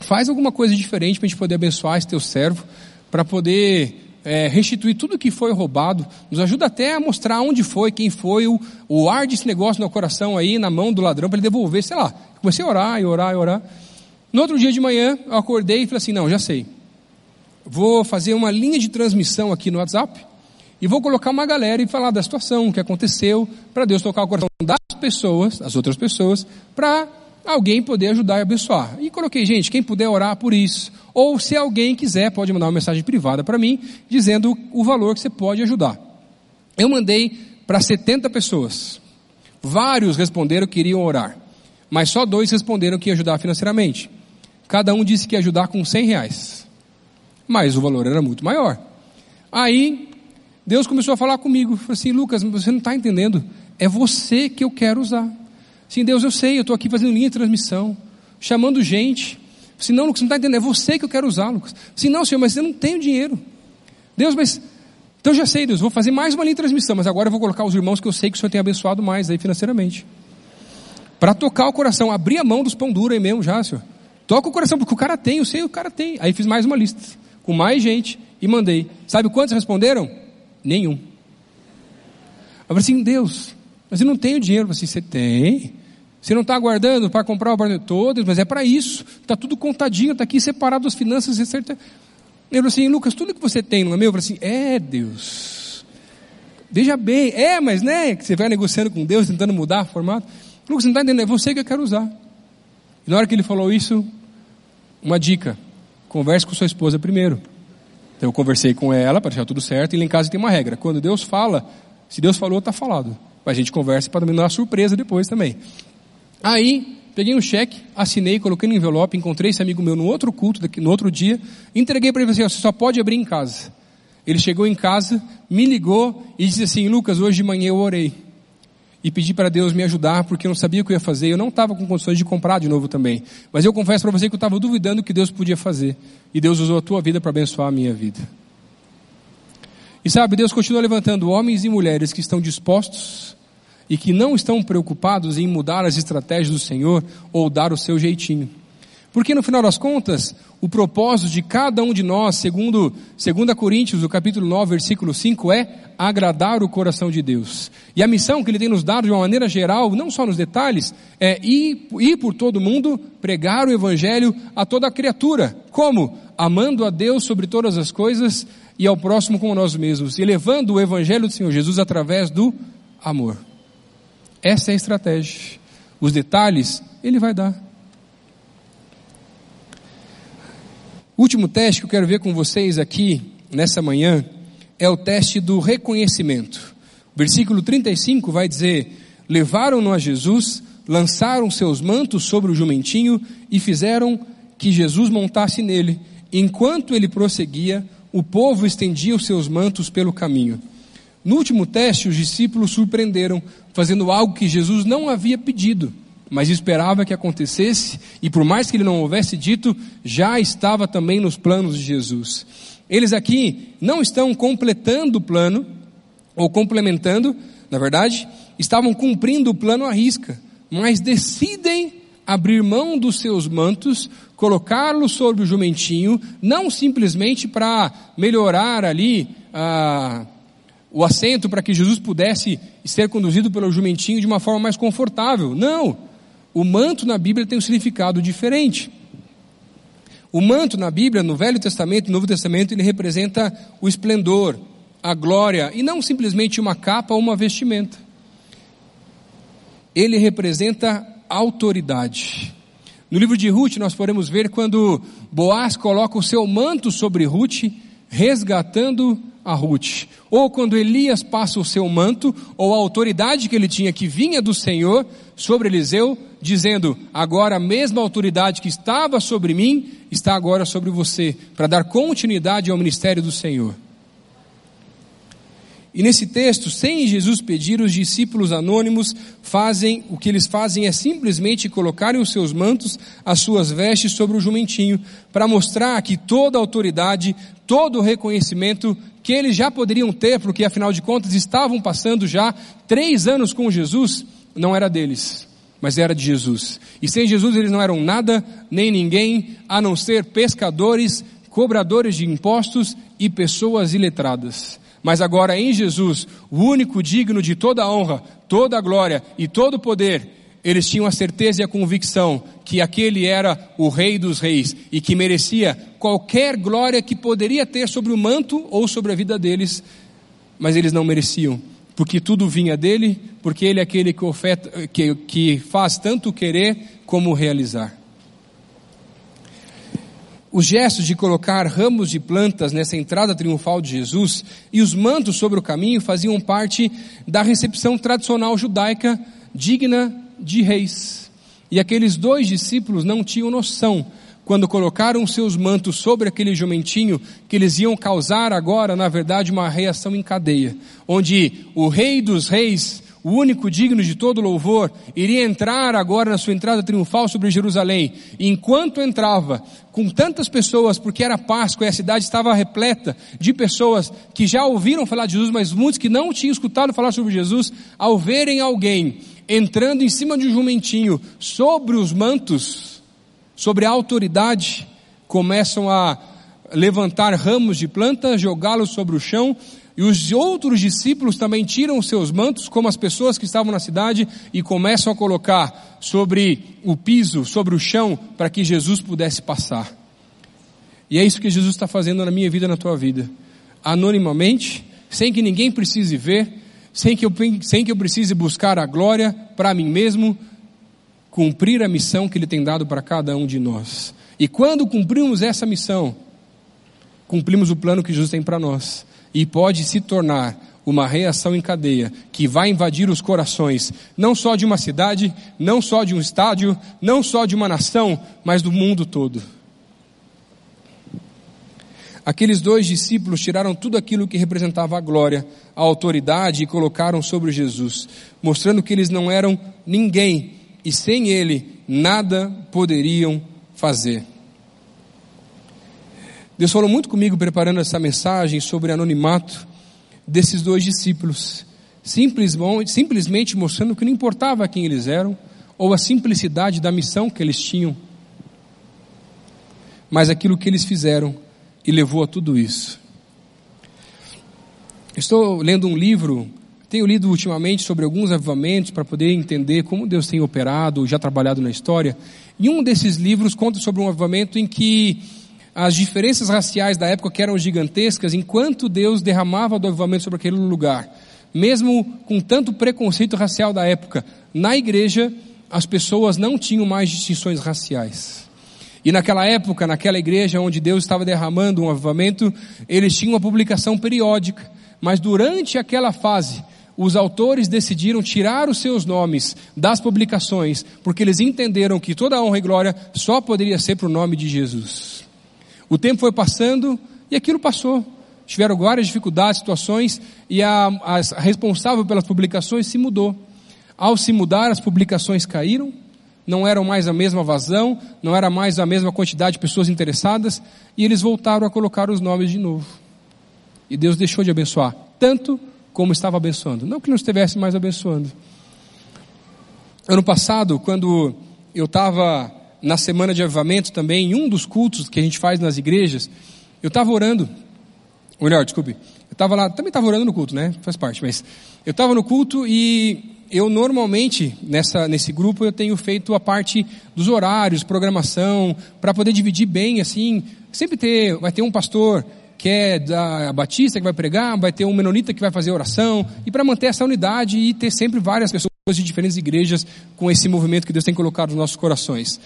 faz alguma coisa diferente para a gente poder abençoar esse teu servo, para poder é, restituir tudo que foi roubado, nos ajuda até a mostrar onde foi, quem foi, o, o ar desse negócio no coração aí, na mão do ladrão, para ele devolver, sei lá. Comecei a orar e orar e orar. No outro dia de manhã, eu acordei e falei assim: não, já sei. Vou fazer uma linha de transmissão aqui no WhatsApp e vou colocar uma galera e falar da situação, o que aconteceu, para Deus tocar o coração das pessoas, as outras pessoas, para alguém poder ajudar e abençoar. E coloquei, gente, quem puder orar por isso, ou se alguém quiser, pode mandar uma mensagem privada para mim, dizendo o valor que você pode ajudar. Eu mandei para 70 pessoas. Vários responderam que iriam orar, mas só dois responderam que ia ajudar financeiramente. Cada um disse que ia ajudar com 100 reais, mas o valor era muito maior. Aí, Deus começou a falar comigo, falou assim, Lucas, você não está entendendo, é você que eu quero usar. Sim, Deus, eu sei, eu estou aqui fazendo linha de transmissão, chamando gente. Se não, Lucas, não está entendendo, é você que eu quero usar, Lucas. Se não, Senhor, mas eu não tenho dinheiro. Deus, mas. Então já sei, Deus, vou fazer mais uma linha de transmissão, mas agora eu vou colocar os irmãos que eu sei que o Senhor tem abençoado mais aí financeiramente. Para tocar o coração, abrir a mão dos pão duro aí mesmo já, Senhor. Toca o coração, porque o cara tem, eu sei, o cara tem. Aí fiz mais uma lista, com mais gente, e mandei. Sabe quantos responderam? Nenhum. Eu falei assim, Deus, mas eu não tenho dinheiro. Assim, você tem. Você não está aguardando para comprar o apartamento todo, mas é para isso. Está tudo contadinho, está aqui separado as finanças. Ele falou assim, Lucas, tudo que você tem não é meu? Eu falei assim, é Deus. Veja bem, é, mas né, que você vai negociando com Deus, tentando mudar o formato. Lucas, não está entendendo, é você que eu quero usar. E na hora que ele falou isso, uma dica, converse com sua esposa primeiro. Então eu conversei com ela para deixar tudo certo, e lá em casa tem uma regra, quando Deus fala, se Deus falou, está falado. A gente conversa para não dar surpresa depois também. Aí, peguei um cheque, assinei, coloquei no envelope, encontrei esse amigo meu no outro culto, no outro dia, entreguei para ele assim, você só pode abrir em casa. Ele chegou em casa, me ligou e disse assim, Lucas, hoje de manhã eu orei. E pedi para Deus me ajudar, porque eu não sabia o que eu ia fazer. Eu não estava com condições de comprar de novo também. Mas eu confesso para você que eu estava duvidando que Deus podia fazer. E Deus usou a tua vida para abençoar a minha vida. E sabe, Deus continua levantando homens e mulheres que estão dispostos e que não estão preocupados em mudar as estratégias do Senhor ou dar o seu jeitinho. Porque no final das contas, o propósito de cada um de nós, segundo 2 Coríntios, o capítulo 9, versículo 5, é agradar o coração de Deus. E a missão que ele tem nos dado de uma maneira geral, não só nos detalhes, é ir, ir por todo mundo, pregar o evangelho a toda criatura. Como? Amando a Deus sobre todas as coisas e ao próximo como nós mesmos, e levando o evangelho do Senhor Jesus através do amor. Essa é a estratégia. Os detalhes, ele vai dar. Último teste que eu quero ver com vocês aqui, nessa manhã, é o teste do reconhecimento. Versículo 35 vai dizer: Levaram-no a Jesus, lançaram seus mantos sobre o jumentinho e fizeram que Jesus montasse nele. Enquanto ele prosseguia, o povo estendia os seus mantos pelo caminho. No último teste, os discípulos surpreenderam, fazendo algo que Jesus não havia pedido, mas esperava que acontecesse, e por mais que ele não houvesse dito, já estava também nos planos de Jesus. Eles aqui não estão completando o plano, ou complementando, na verdade, estavam cumprindo o plano à risca, mas decidem abrir mão dos seus mantos, colocá-los sobre o jumentinho, não simplesmente para melhorar ali a o assento para que Jesus pudesse ser conduzido pelo jumentinho de uma forma mais confortável. Não! O manto na Bíblia tem um significado diferente. O manto na Bíblia, no Velho Testamento e no Novo Testamento, ele representa o esplendor, a glória, e não simplesmente uma capa ou uma vestimenta. Ele representa autoridade. No livro de Ruth, nós podemos ver quando Boaz coloca o seu manto sobre Ruth, resgatando a Ruth. Ou quando Elias passa o seu manto, ou a autoridade que ele tinha, que vinha do Senhor, sobre Eliseu, dizendo: Agora a mesma autoridade que estava sobre mim, está agora sobre você, para dar continuidade ao ministério do Senhor. E nesse texto, sem Jesus pedir, os discípulos anônimos fazem, o que eles fazem é simplesmente colocarem os seus mantos, as suas vestes sobre o jumentinho, para mostrar que toda a autoridade, todo o reconhecimento que eles já poderiam ter, porque afinal de contas estavam passando já três anos com Jesus, não era deles, mas era de Jesus. E sem Jesus eles não eram nada, nem ninguém, a não ser pescadores, cobradores de impostos e pessoas iletradas. Mas agora em Jesus, o único digno de toda a honra, toda a glória e todo o poder, eles tinham a certeza e a convicção que aquele era o Rei dos Reis e que merecia qualquer glória que poderia ter sobre o manto ou sobre a vida deles, mas eles não mereciam, porque tudo vinha dele, porque ele é aquele que, oferta, que, que faz tanto querer como realizar. Os gestos de colocar ramos de plantas nessa entrada triunfal de Jesus e os mantos sobre o caminho faziam parte da recepção tradicional judaica digna de reis. E aqueles dois discípulos não tinham noção, quando colocaram seus mantos sobre aquele jumentinho, que eles iam causar agora, na verdade, uma reação em cadeia, onde o rei dos reis o único digno de todo louvor, iria entrar agora na sua entrada triunfal sobre Jerusalém. E enquanto entrava, com tantas pessoas, porque era Páscoa e a cidade estava repleta de pessoas que já ouviram falar de Jesus, mas muitos que não tinham escutado falar sobre Jesus, ao verem alguém entrando em cima de um jumentinho sobre os mantos, sobre a autoridade, começam a levantar ramos de planta, jogá-los sobre o chão, e os outros discípulos também tiram os seus mantos, como as pessoas que estavam na cidade, e começam a colocar sobre o piso, sobre o chão, para que Jesus pudesse passar. E é isso que Jesus está fazendo na minha vida e na tua vida. Anonimamente, sem que ninguém precise ver, sem que eu, sem que eu precise buscar a glória para mim mesmo, cumprir a missão que Ele tem dado para cada um de nós. E quando cumprimos essa missão, cumprimos o plano que Jesus tem para nós e pode se tornar uma reação em cadeia que vai invadir os corações, não só de uma cidade, não só de um estádio, não só de uma nação, mas do mundo todo. Aqueles dois discípulos tiraram tudo aquilo que representava a glória, a autoridade e colocaram sobre Jesus, mostrando que eles não eram ninguém e sem ele nada poderiam fazer. Deus falou muito comigo preparando essa mensagem sobre anonimato desses dois discípulos, simplesmente, simplesmente mostrando que não importava quem eles eram ou a simplicidade da missão que eles tinham, mas aquilo que eles fizeram e levou a tudo isso. Estou lendo um livro, tenho lido ultimamente sobre alguns avivamentos para poder entender como Deus tem operado, já trabalhado na história. E um desses livros conta sobre um avivamento em que as diferenças raciais da época que eram gigantescas, enquanto Deus derramava do avivamento sobre aquele lugar, mesmo com tanto preconceito racial da época, na igreja as pessoas não tinham mais distinções raciais. E naquela época, naquela igreja onde Deus estava derramando um avivamento, eles tinham uma publicação periódica, mas durante aquela fase, os autores decidiram tirar os seus nomes das publicações, porque eles entenderam que toda a honra e glória só poderia ser para o nome de Jesus. O tempo foi passando e aquilo passou. Tiveram várias dificuldades, situações, e a, a responsável pelas publicações se mudou. Ao se mudar, as publicações caíram, não eram mais a mesma vazão, não era mais a mesma quantidade de pessoas interessadas, e eles voltaram a colocar os nomes de novo. E Deus deixou de abençoar, tanto como estava abençoando. Não que não estivesse mais abençoando. Ano passado, quando eu estava na semana de avivamento também, em um dos cultos que a gente faz nas igrejas, eu estava orando, melhor, desculpe, eu estava lá, também estava orando no culto, né? Faz parte, mas eu estava no culto e eu normalmente, nessa, nesse grupo, eu tenho feito a parte dos horários, programação, para poder dividir bem, assim, sempre ter, vai ter um pastor que é da Batista que vai pregar, vai ter um menonita que vai fazer oração, e para manter essa unidade e ter sempre várias pessoas de diferentes igrejas com esse movimento que Deus tem colocado nos nossos corações.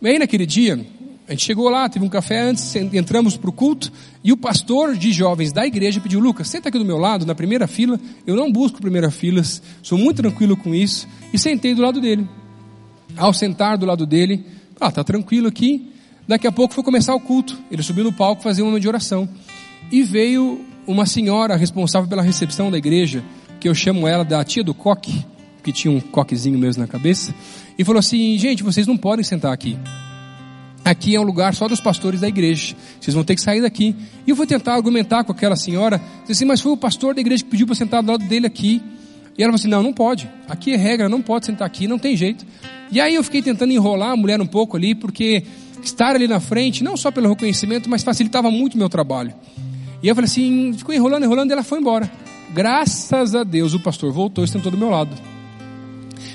E aí naquele dia, a gente chegou lá, teve um café antes, entramos para o culto, e o pastor de jovens da igreja pediu, Lucas, senta aqui do meu lado, na primeira fila, eu não busco primeira filas, sou muito tranquilo com isso, e sentei do lado dele. Ao sentar do lado dele, ah, tá tranquilo aqui, daqui a pouco foi começar o culto, ele subiu no palco fazer uma momento de oração, e veio uma senhora responsável pela recepção da igreja, que eu chamo ela da tia do coque, que tinha um coquezinho mesmo na cabeça, e falou assim, gente, vocês não podem sentar aqui. Aqui é um lugar só dos pastores da igreja. Vocês vão ter que sair daqui. E eu fui tentar argumentar com aquela senhora. Disse assim, mas foi o pastor da igreja que pediu para sentar do lado dele aqui. E ela falou assim, não, não pode. Aqui é regra, não pode sentar aqui, não tem jeito. E aí eu fiquei tentando enrolar a mulher um pouco ali, porque estar ali na frente, não só pelo reconhecimento, mas facilitava muito o meu trabalho. E eu falei assim, ficou enrolando, enrolando, e ela foi embora. Graças a Deus o pastor voltou e sentou do meu lado.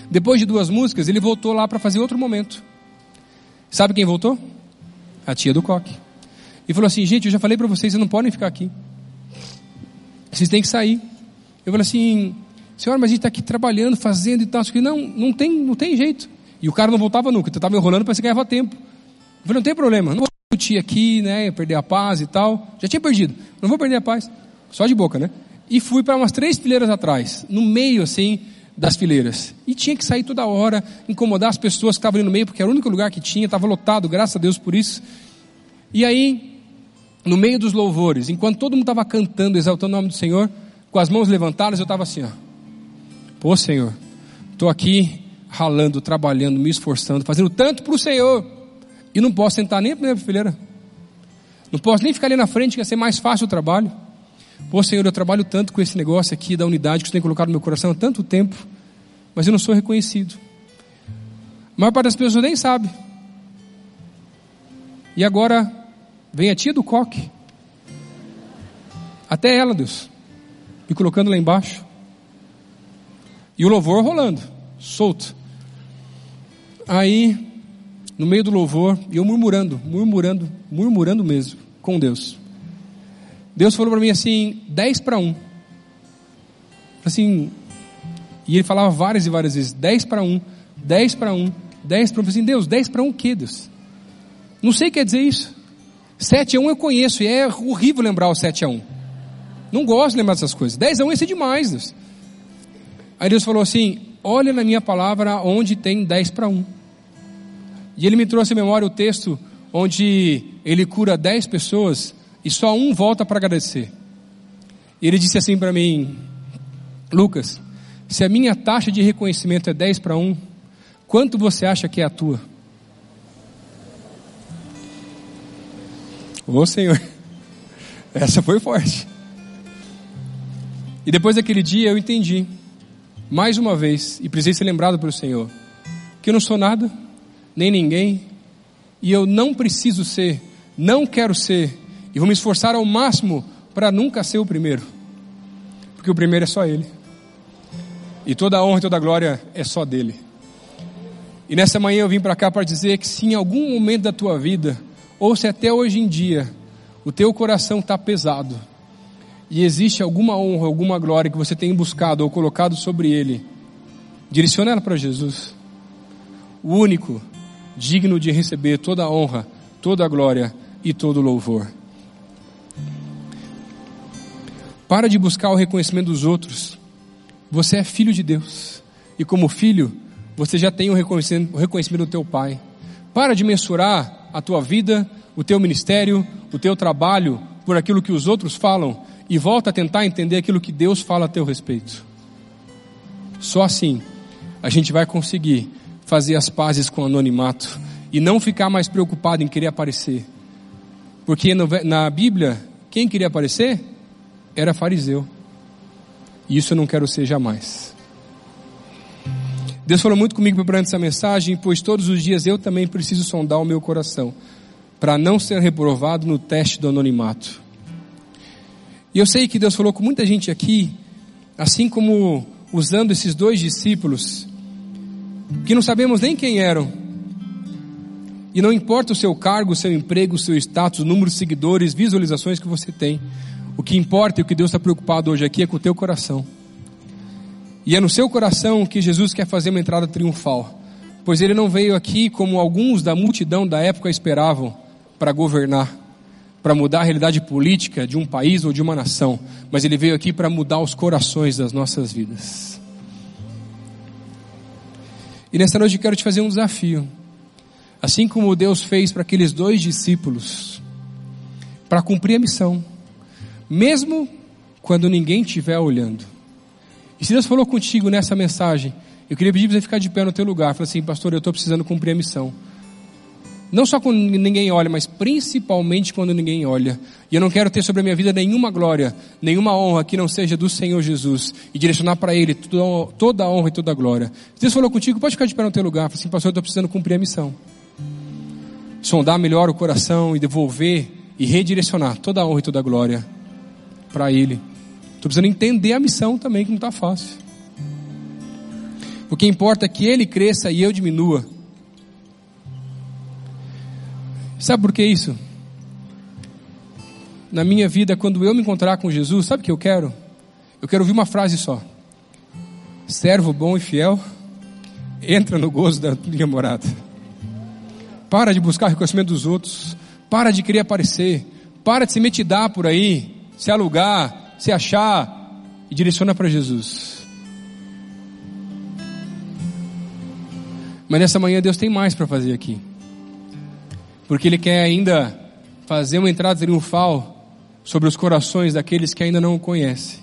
Depois de duas músicas, ele voltou lá para fazer outro momento. Sabe quem voltou? A tia do coque. E falou assim: gente, eu já falei para vocês, vocês não podem ficar aqui. Vocês têm que sair. Eu falei assim: senhora, mas a gente está aqui trabalhando, fazendo e tal. Não, não tem, não tem jeito. E o cara não voltava nunca, estava enrolando para você ganhar tempo. Eu falei: não tem problema, não vou discutir aqui, né, perder a paz e tal. Já tinha perdido, não vou perder a paz. Só de boca, né? E fui para umas três fileiras atrás, no meio assim das fileiras. E tinha que sair toda hora, incomodar as pessoas que estavam ali no meio, porque era o único lugar que tinha, estava lotado, graças a Deus por isso. E aí, no meio dos louvores, enquanto todo mundo estava cantando, exaltando o nome do Senhor, com as mãos levantadas, eu estava assim, ó. Pô, Senhor, estou aqui ralando, trabalhando, me esforçando, fazendo tanto para o Senhor, e não posso sentar nem a primeira fileira. Não posso nem ficar ali na frente, que ia ser mais fácil o trabalho. Pô, Senhor, eu trabalho tanto com esse negócio aqui da unidade que você tem colocado no meu coração há tanto tempo, mas eu não sou reconhecido. A maior parte das pessoas nem sabe. E agora vem a tia do coque. Até ela, Deus, me colocando lá embaixo. E o louvor rolando, solto. Aí, no meio do louvor, eu murmurando, murmurando, murmurando mesmo com Deus. Deus falou para mim assim, 10 para 1. Assim, e ele falava várias e várias vezes, 10 para 1, 10 para 1, 10 para 1. Assim, Deus, 10 para 1 o que, Deus? Não sei o que quer dizer isso. 7 a 1 eu conheço, e é horrível lembrar o 7 a 1. Não gosto de lembrar dessas coisas. 10 a 1 ia ser demais, Deus. Aí Deus falou assim, olha na minha palavra onde tem 10 para 1. E ele me trouxe à memória o texto onde ele cura 10 pessoas e só um volta para agradecer. E ele disse assim para mim: Lucas, se a minha taxa de reconhecimento é 10 para 1, quanto você acha que é a tua? Ô Senhor, essa foi forte. E depois daquele dia eu entendi, mais uma vez, e precisei ser lembrado pelo Senhor, que eu não sou nada, nem ninguém, e eu não preciso ser, não quero ser e vou me esforçar ao máximo para nunca ser o primeiro. Porque o primeiro é só Ele. E toda a honra e toda a glória é só dele. E nessa manhã eu vim para cá para dizer que se em algum momento da tua vida, ou se até hoje em dia, o teu coração está pesado, e existe alguma honra, alguma glória que você tem buscado ou colocado sobre ele, direciona ela para Jesus. O único digno de receber toda a honra, toda a glória e todo o louvor. Para de buscar o reconhecimento dos outros. Você é filho de Deus. E como filho, você já tem o reconhecimento, o reconhecimento do teu pai. Para de mensurar a tua vida, o teu ministério, o teu trabalho por aquilo que os outros falam e volta a tentar entender aquilo que Deus fala a teu respeito. Só assim a gente vai conseguir fazer as pazes com o anonimato e não ficar mais preocupado em querer aparecer. Porque na Bíblia, quem queria aparecer? Era fariseu. E isso eu não quero ser jamais. Deus falou muito comigo preparando essa mensagem, pois todos os dias eu também preciso sondar o meu coração, para não ser reprovado no teste do anonimato. E eu sei que Deus falou com muita gente aqui, assim como usando esses dois discípulos, que não sabemos nem quem eram, e não importa o seu cargo, o seu emprego, o seu status, o número de seguidores, visualizações que você tem, o que importa e o que Deus está preocupado hoje aqui é com o teu coração. E é no seu coração que Jesus quer fazer uma entrada triunfal, pois ele não veio aqui como alguns da multidão da época esperavam para governar, para mudar a realidade política de um país ou de uma nação, mas ele veio aqui para mudar os corações das nossas vidas. E nessa noite eu quero te fazer um desafio. Assim como Deus fez para aqueles dois discípulos, para cumprir a missão, mesmo quando ninguém estiver olhando. E se Deus falou contigo nessa mensagem, eu queria pedir para você ficar de pé no teu lugar. Falar assim, pastor, eu estou precisando cumprir a missão. Não só quando ninguém olha, mas principalmente quando ninguém olha. E eu não quero ter sobre a minha vida nenhuma glória, nenhuma honra que não seja do Senhor Jesus. E direcionar para Ele toda a honra e toda a glória. Se Deus falou contigo, pode ficar de pé no teu lugar. Fala assim, pastor, eu estou precisando cumprir a missão. Sondar melhor o coração e devolver e redirecionar toda a honra e toda a glória para Ele. Estou precisando entender a missão também, que não está fácil. O que importa é que ele cresça e eu diminua. Sabe por que isso? Na minha vida, quando eu me encontrar com Jesus, sabe o que eu quero? Eu quero ouvir uma frase só: Servo bom e fiel, entra no gozo da minha morada. Para de buscar reconhecimento dos outros, para de querer aparecer, para de se metidar por aí, se alugar, se achar e direciona para Jesus. Mas nessa manhã Deus tem mais para fazer aqui. Porque Ele quer ainda fazer uma entrada triunfal sobre os corações daqueles que ainda não o conhecem.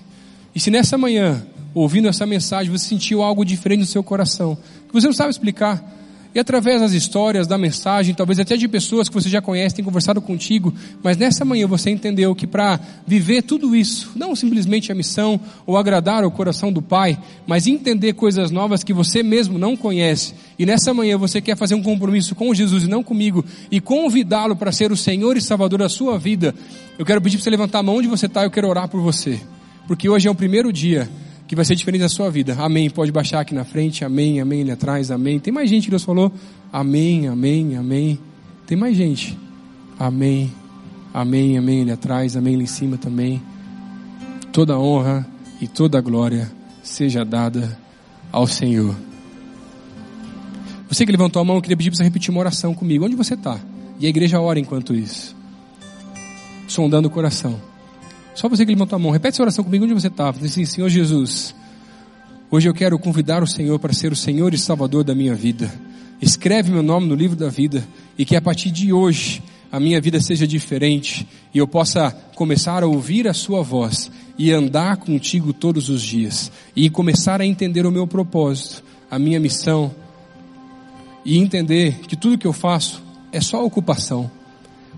E se nessa manhã, ouvindo essa mensagem, você sentiu algo diferente no seu coração, que você não sabe explicar, e através das histórias, da mensagem, talvez até de pessoas que você já conhece, tem conversado contigo, mas nessa manhã você entendeu que para viver tudo isso, não simplesmente a missão ou agradar o coração do Pai, mas entender coisas novas que você mesmo não conhece, e nessa manhã você quer fazer um compromisso com Jesus e não comigo, e convidá-lo para ser o Senhor e Salvador da sua vida, eu quero pedir para você levantar a mão onde você está, eu quero orar por você, porque hoje é o primeiro dia que vai ser diferente da sua vida. Amém. Pode baixar aqui na frente. Amém, amém ali atrás. Amém. Tem mais gente que Deus falou. Amém, amém, amém. Tem mais gente. Amém. Amém, amém ali atrás. Amém ali em cima também. Toda honra e toda glória seja dada ao Senhor. Você que levantou a mão, eu queria pedir para você repetir uma oração comigo. Onde você está? E a igreja ora enquanto isso. Sondando o coração. Só você que levantou a mão, repete essa oração comigo onde você está. Diz assim, Senhor Jesus, hoje eu quero convidar o Senhor para ser o Senhor e Salvador da minha vida. Escreve meu nome no livro da vida e que a partir de hoje a minha vida seja diferente e eu possa começar a ouvir a Sua voz e andar contigo todos os dias e começar a entender o meu propósito, a minha missão e entender que tudo que eu faço é só ocupação,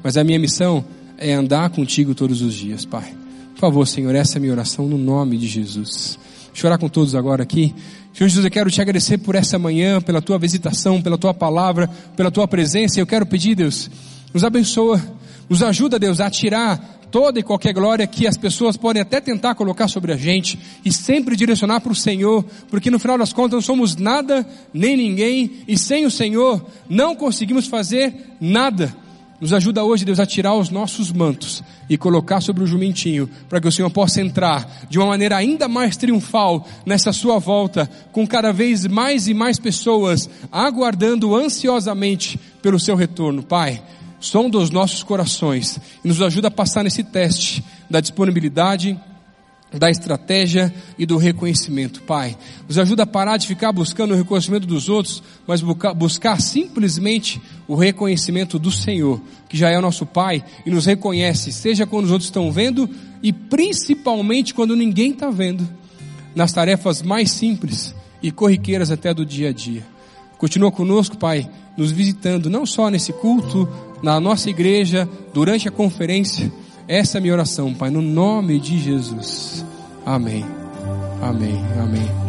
mas a minha missão é andar contigo todos os dias, Pai. Por favor, Senhor, essa é a minha oração no nome de Jesus. Chorar com todos agora aqui. Senhor Jesus, eu quero te agradecer por essa manhã, pela tua visitação, pela tua palavra, pela tua presença. Eu quero pedir, Deus, nos abençoa, nos ajuda, Deus, a tirar toda e qualquer glória que as pessoas podem até tentar colocar sobre a gente e sempre direcionar para o Senhor, porque no final das contas não somos nada nem ninguém e sem o Senhor não conseguimos fazer nada. Nos ajuda hoje, Deus, a tirar os nossos mantos e colocar sobre o jumentinho, para que o Senhor possa entrar de uma maneira ainda mais triunfal nessa sua volta, com cada vez mais e mais pessoas aguardando ansiosamente pelo seu retorno. Pai, sonda os nossos corações e nos ajuda a passar nesse teste da disponibilidade, da estratégia e do reconhecimento, Pai. Nos ajuda a parar de ficar buscando o reconhecimento dos outros, mas buscar simplesmente o reconhecimento do Senhor, que já é o nosso Pai e nos reconhece, seja quando os outros estão vendo e principalmente quando ninguém está vendo, nas tarefas mais simples e corriqueiras até do dia a dia. Continua conosco, Pai, nos visitando, não só nesse culto, na nossa igreja, durante a conferência, essa é a minha oração, Pai, no nome de Jesus. Amém. Amém. Amém.